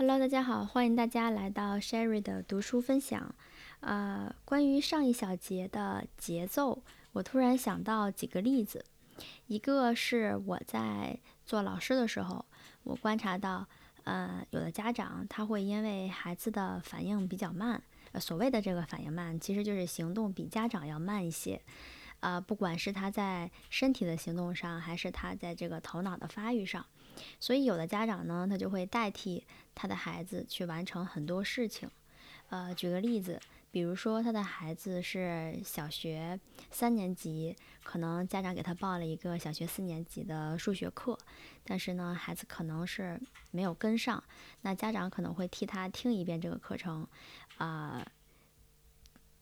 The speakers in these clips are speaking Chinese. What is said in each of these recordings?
Hello，大家好，欢迎大家来到 Sherry 的读书分享。呃，关于上一小节的节奏，我突然想到几个例子。一个是我在做老师的时候，我观察到，呃，有的家长他会因为孩子的反应比较慢，呃，所谓的这个反应慢，其实就是行动比家长要慢一些。呃，不管是他在身体的行动上，还是他在这个头脑的发育上，所以有的家长呢，他就会代替他的孩子去完成很多事情。呃，举个例子。比如说，他的孩子是小学三年级，可能家长给他报了一个小学四年级的数学课，但是呢，孩子可能是没有跟上，那家长可能会替他听一遍这个课程，啊，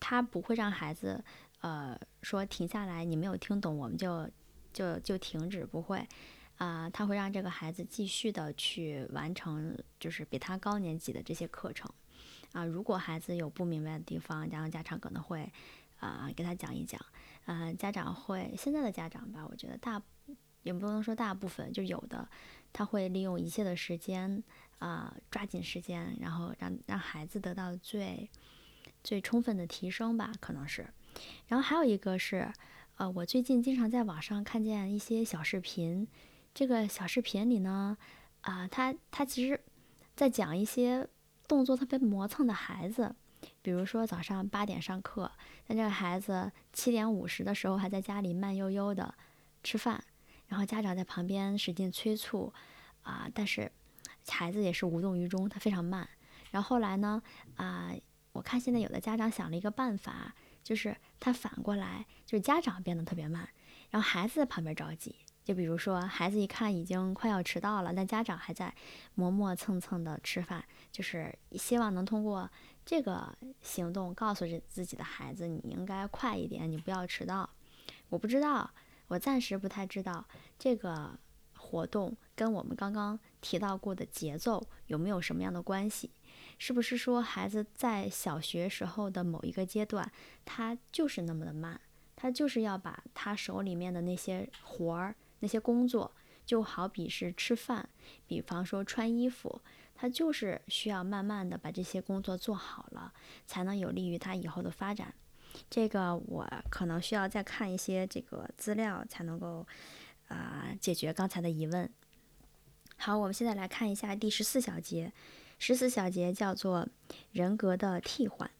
他不会让孩子呃说停下来，你没有听懂，我们就就就停止，不会，啊，他会让这个孩子继续的去完成，就是比他高年级的这些课程。啊，如果孩子有不明白的地方，然后家长可能会，啊，给他讲一讲。嗯，家长会现在的家长吧，我觉得大也不能说大部分，就有的他会利用一切的时间，啊，抓紧时间，然后让让孩子得到最最充分的提升吧，可能是。然后还有一个是，呃，我最近经常在网上看见一些小视频，这个小视频里呢，啊，他他其实在讲一些。动作特别磨蹭的孩子，比如说早上八点上课，但这个孩子七点五十的时候还在家里慢悠悠的吃饭，然后家长在旁边使劲催促，啊，但是孩子也是无动于衷，他非常慢。然后后来呢，啊，我看现在有的家长想了一个办法，就是他反过来，就是家长变得特别慢，然后孩子在旁边着急。就比如说，孩子一看已经快要迟到了，但家长还在磨磨蹭蹭的吃饭，就是希望能通过这个行动告诉自己的孩子，你应该快一点，你不要迟到。我不知道，我暂时不太知道这个活动跟我们刚刚提到过的节奏有没有什么样的关系？是不是说孩子在小学时候的某一个阶段，他就是那么的慢，他就是要把他手里面的那些活儿。那些工作就好比是吃饭，比方说穿衣服，他就是需要慢慢的把这些工作做好了，才能有利于他以后的发展。这个我可能需要再看一些这个资料，才能够啊解决刚才的疑问。好，我们现在来看一下第十四小节，十四小节叫做人格的替换。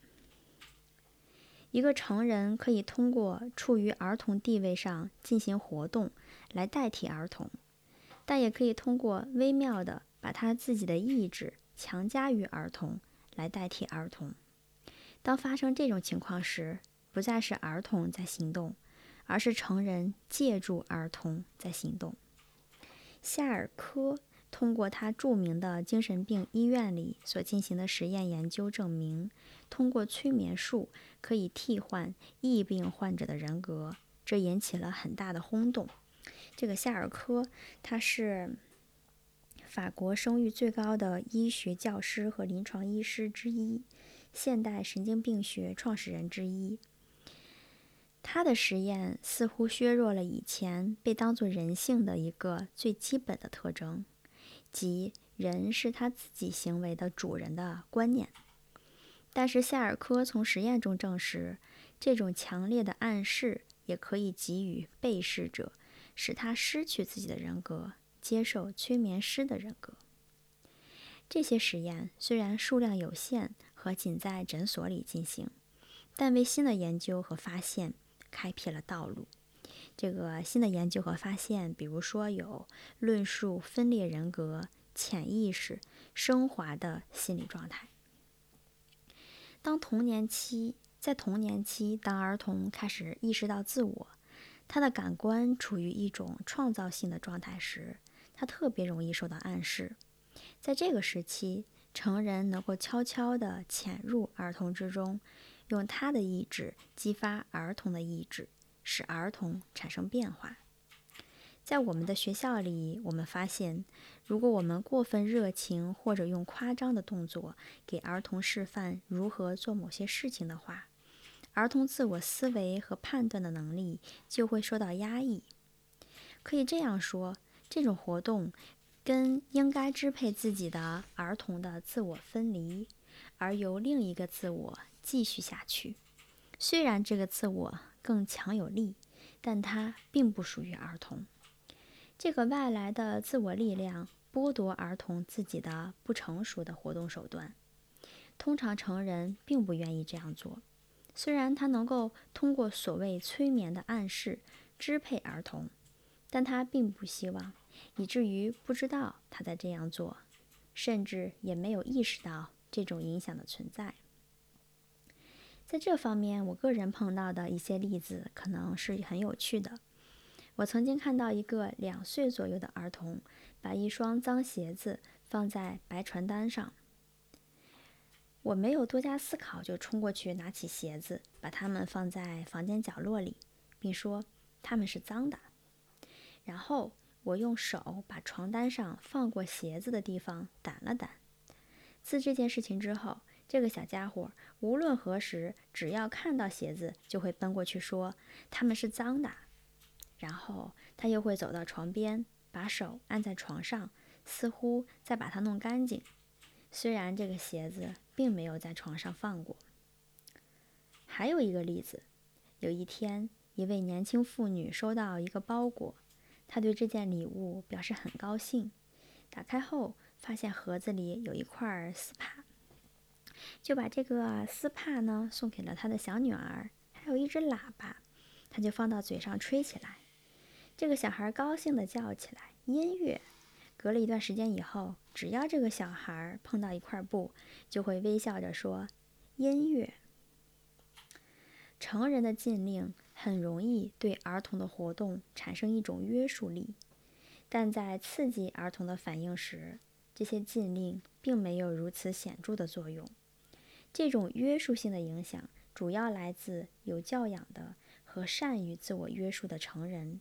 一个成人可以通过处于儿童地位上进行活动来代替儿童，但也可以通过微妙的把他自己的意志强加于儿童来代替儿童。当发生这种情况时，不再是儿童在行动，而是成人借助儿童在行动。夏尔科。通过他著名的精神病医院里所进行的实验研究证明，通过催眠术可以替换疫病患者的人格，这引起了很大的轰动。这个夏尔科，他是法国声誉最高的医学教师和临床医师之一，现代神经病学创始人之一。他的实验似乎削弱了以前被当作人性的一个最基本的特征。即人是他自己行为的主人的观念，但是夏尔科从实验中证实，这种强烈的暗示也可以给予被试者，使他失去自己的人格，接受催眠师的人格。这些实验虽然数量有限和仅在诊所里进行，但为新的研究和发现开辟了道路。这个新的研究和发现，比如说有论述分裂人格、潜意识、升华的心理状态。当童年期，在童年期，当儿童开始意识到自我，他的感官处于一种创造性的状态时，他特别容易受到暗示。在这个时期，成人能够悄悄地潜入儿童之中，用他的意志激发儿童的意志。使儿童产生变化。在我们的学校里，我们发现，如果我们过分热情或者用夸张的动作给儿童示范如何做某些事情的话，儿童自我思维和判断的能力就会受到压抑。可以这样说，这种活动跟应该支配自己的儿童的自我分离，而由另一个自我继续下去。虽然这个自我更强有力，但它并不属于儿童。这个外来的自我力量剥夺儿童自己的不成熟的活动手段。通常成人并不愿意这样做，虽然他能够通过所谓催眠的暗示支配儿童，但他并不希望。以至于不知道他在这样做，甚至也没有意识到这种影响的存在。在这方面，我个人碰到的一些例子可能是很有趣的。我曾经看到一个两岁左右的儿童把一双脏鞋子放在白传单上，我没有多加思考，就冲过去拿起鞋子，把它们放在房间角落里，并说它们是脏的，然后。我用手把床单上放过鞋子的地方掸了掸。自这件事情之后，这个小家伙无论何时，只要看到鞋子，就会奔过去说：“他们是脏的。”然后他又会走到床边，把手按在床上，似乎在把它弄干净。虽然这个鞋子并没有在床上放过。还有一个例子，有一天，一位年轻妇女收到一个包裹。她对这件礼物表示很高兴。打开后，发现盒子里有一块丝帕，就把这个丝帕呢送给了他的小女儿。还有一只喇叭，他就放到嘴上吹起来。这个小孩高兴地叫起来：“音乐！”隔了一段时间以后，只要这个小孩碰到一块布，就会微笑着说：“音乐。”成人的禁令。很容易对儿童的活动产生一种约束力，但在刺激儿童的反应时，这些禁令并没有如此显著的作用。这种约束性的影响主要来自有教养的和善于自我约束的成人，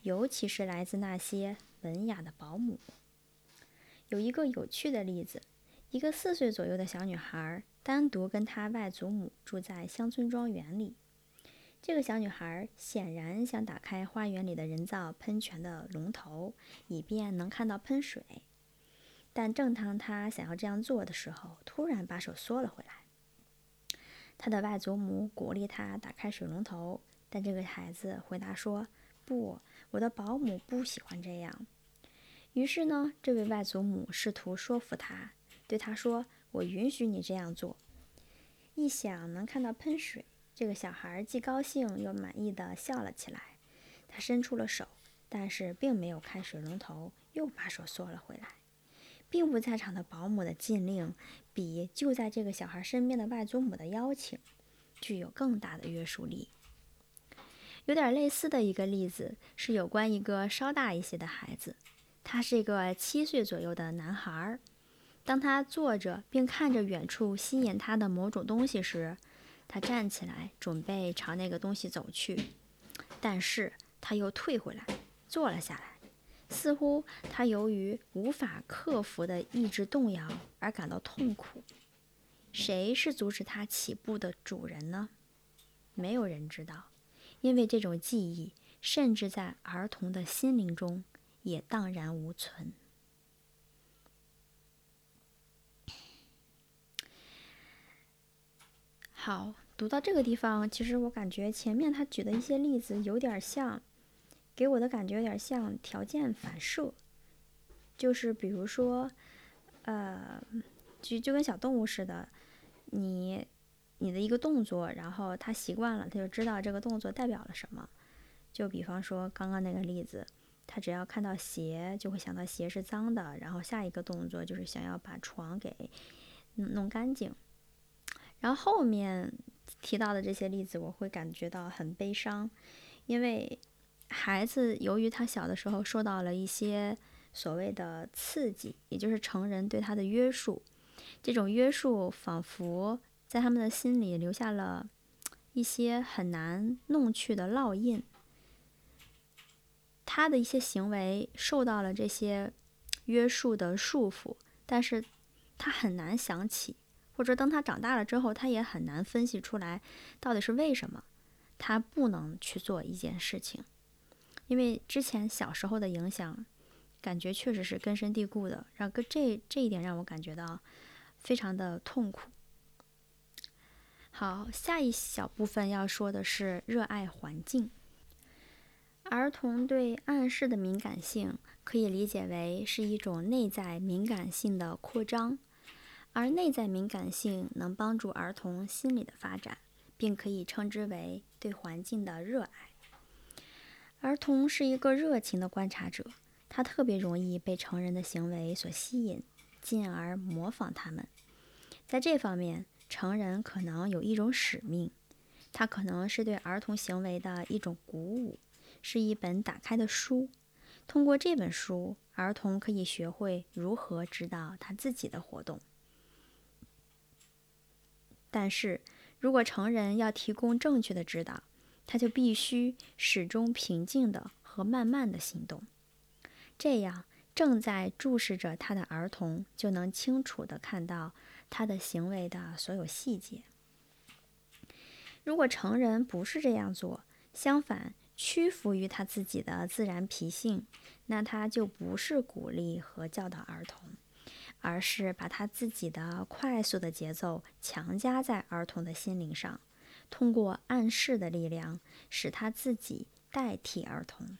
尤其是来自那些文雅的保姆。有一个有趣的例子：一个四岁左右的小女孩单独跟她外祖母住在乡村庄园里。这个小女孩显然想打开花园里的人造喷泉的龙头，以便能看到喷水。但正当她想要这样做的时候，突然把手缩了回来。他的外祖母鼓励他打开水龙头，但这个孩子回答说：“不，我的保姆不喜欢这样。”于是呢，这位外祖母试图说服他，对他说：“我允许你这样做。”一想能看到喷水。这个小孩既高兴又满意的笑了起来。他伸出了手，但是并没有开水龙头，又把手缩了回来。并不在场的保姆的禁令，比就在这个小孩身边的外祖母的邀请，具有更大的约束力。有点类似的一个例子是有关一个稍大一些的孩子，他是一个七岁左右的男孩儿。当他坐着并看着远处吸引他的某种东西时，他站起来，准备朝那个东西走去，但是他又退回来，坐了下来，似乎他由于无法克服的意志动摇而感到痛苦。谁是阻止他起步的主人呢？没有人知道，因为这种记忆甚至在儿童的心灵中也荡然无存。好。读到这个地方，其实我感觉前面他举的一些例子有点像，给我的感觉有点像条件反射，就是比如说，呃，就就跟小动物似的，你你的一个动作，然后它习惯了，它就知道这个动作代表了什么。就比方说刚刚那个例子，他只要看到鞋，就会想到鞋是脏的，然后下一个动作就是想要把床给弄干净，然后后面。提到的这些例子，我会感觉到很悲伤，因为孩子由于他小的时候受到了一些所谓的刺激，也就是成人对他的约束，这种约束仿佛在他们的心里留下了一些很难弄去的烙印。他的一些行为受到了这些约束的束缚，但是他很难想起。或者等他长大了之后，他也很难分析出来到底是为什么他不能去做一件事情，因为之前小时候的影响感觉确实是根深蒂固的，让个这这一点让我感觉到非常的痛苦。好，下一小部分要说的是热爱环境。儿童对暗示的敏感性可以理解为是一种内在敏感性的扩张，而内在敏感性能帮助儿童心理的发展，并可以称之为对环境的热爱。儿童是一个热情的观察者，他特别容易被成人的行为所吸引，进而模仿他们。在这方面，成人可能有一种使命，它可能是对儿童行为的一种鼓舞。是一本打开的书，通过这本书，儿童可以学会如何指导他自己的活动。但是如果成人要提供正确的指导，他就必须始终平静的和慢慢的行动，这样正在注视着他的儿童就能清楚的看到他的行为的所有细节。如果成人不是这样做，相反。屈服于他自己的自然脾性，那他就不是鼓励和教导儿童，而是把他自己的快速的节奏强加在儿童的心灵上，通过暗示的力量使他自己代替儿童。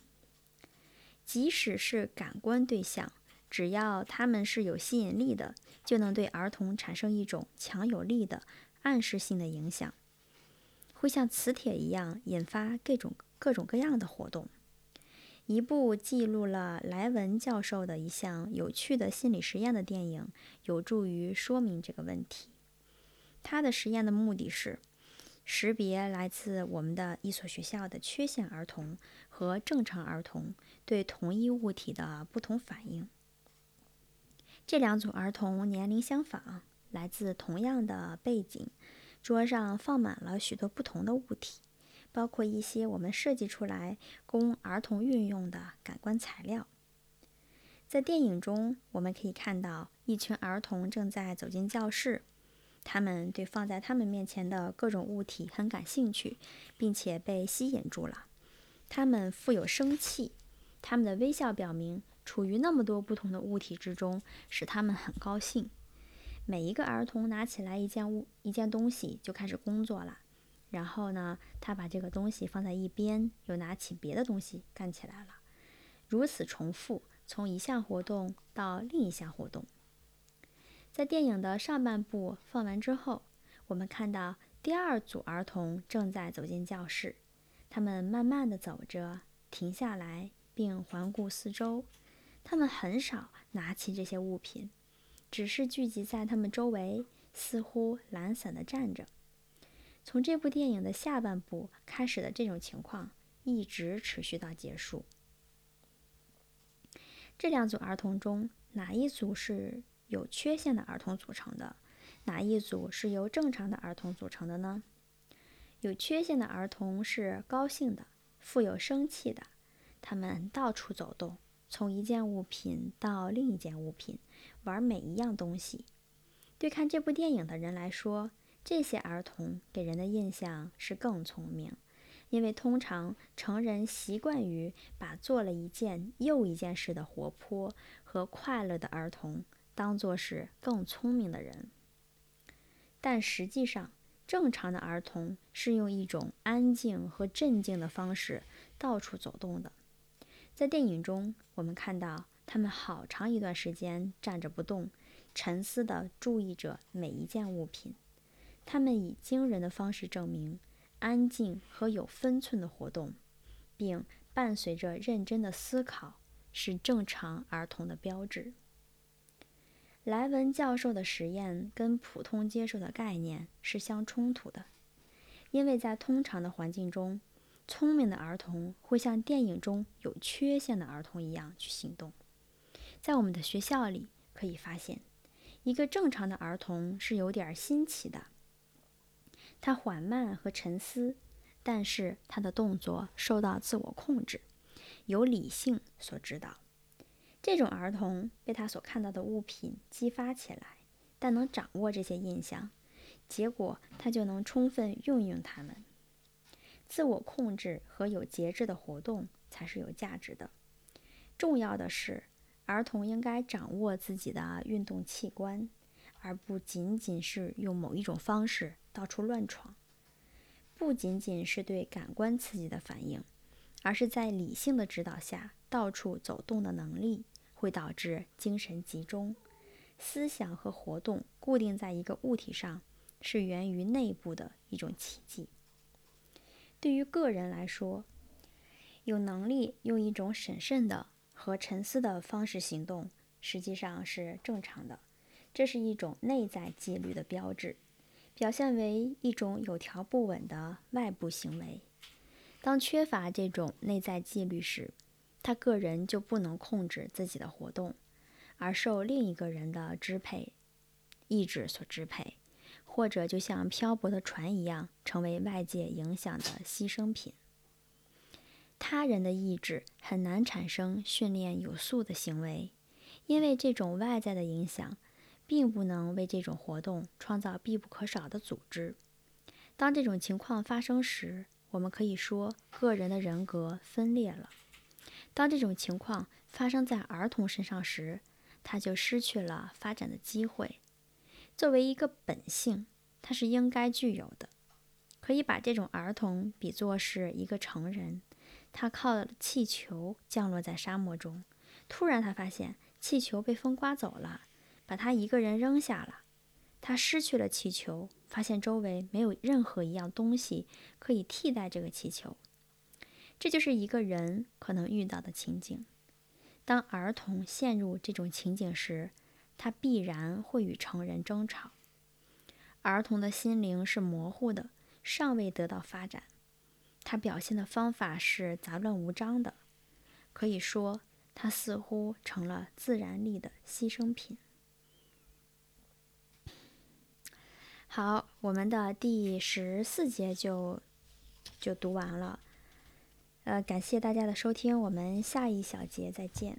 即使是感官对象，只要他们是有吸引力的，就能对儿童产生一种强有力的暗示性的影响，会像磁铁一样引发各种。各种各样的活动。一部记录了莱文教授的一项有趣的心理实验的电影，有助于说明这个问题。他的实验的目的是识别来自我们的一所学校的缺陷儿童和正常儿童对同一物体的不同反应。这两组儿童年龄相仿，来自同样的背景，桌上放满了许多不同的物体。包括一些我们设计出来供儿童运用的感官材料。在电影中，我们可以看到一群儿童正在走进教室，他们对放在他们面前的各种物体很感兴趣，并且被吸引住了。他们富有生气，他们的微笑表明处于那么多不同的物体之中使他们很高兴。每一个儿童拿起来一件物、一件东西就开始工作了。然后呢，他把这个东西放在一边，又拿起别的东西干起来了，如此重复，从一项活动到另一项活动。在电影的上半部放完之后，我们看到第二组儿童正在走进教室，他们慢慢地走着，停下来并环顾四周。他们很少拿起这些物品，只是聚集在他们周围，似乎懒散地站着。从这部电影的下半部开始的这种情况，一直持续到结束。这两组儿童中，哪一组是有缺陷的儿童组成的？哪一组是由正常的儿童组成的呢？有缺陷的儿童是高兴的，富有生气的，他们到处走动，从一件物品到另一件物品，玩每一样东西。对看这部电影的人来说，这些儿童给人的印象是更聪明，因为通常成人习惯于把做了一件又一件事的活泼和快乐的儿童当作是更聪明的人。但实际上，正常的儿童是用一种安静和镇静的方式到处走动的。在电影中，我们看到他们好长一段时间站着不动，沉思地注意着每一件物品。他们以惊人的方式证明，安静和有分寸的活动，并伴随着认真的思考，是正常儿童的标志。莱文教授的实验跟普通接受的概念是相冲突的，因为在通常的环境中，聪明的儿童会像电影中有缺陷的儿童一样去行动。在我们的学校里，可以发现，一个正常的儿童是有点新奇的。他缓慢和沉思，但是他的动作受到自我控制，由理性所指导。这种儿童被他所看到的物品激发起来，但能掌握这些印象，结果他就能充分运用它们。自我控制和有节制的活动才是有价值的。重要的是，儿童应该掌握自己的运动器官，而不仅仅是用某一种方式到处乱闯。不仅仅是对感官刺激的反应，而是在理性的指导下到处走动的能力，会导致精神集中。思想和活动固定在一个物体上，是源于内部的一种奇迹。对于个人来说，有能力用一种审慎的和沉思的方式行动，实际上是正常的。这是一种内在纪律的标志，表现为一种有条不紊的外部行为。当缺乏这种内在纪律时，他个人就不能控制自己的活动。而受另一个人的支配、意志所支配，或者就像漂泊的船一样，成为外界影响的牺牲品。他人的意志很难产生训练有素的行为，因为这种外在的影响，并不能为这种活动创造必不可少的组织。当这种情况发生时，我们可以说个人的人格分裂了。当这种情况发生在儿童身上时，他就失去了发展的机会。作为一个本性，他是应该具有的。可以把这种儿童比作是一个成人，他靠气球降落在沙漠中。突然，他发现气球被风刮走了，把他一个人扔下了。他失去了气球，发现周围没有任何一样东西可以替代这个气球。这就是一个人可能遇到的情景。当儿童陷入这种情景时，他必然会与成人争吵。儿童的心灵是模糊的，尚未得到发展。他表现的方法是杂乱无章的，可以说，他似乎成了自然力的牺牲品。好，我们的第十四节就就读完了。呃，感谢大家的收听，我们下一小节再见。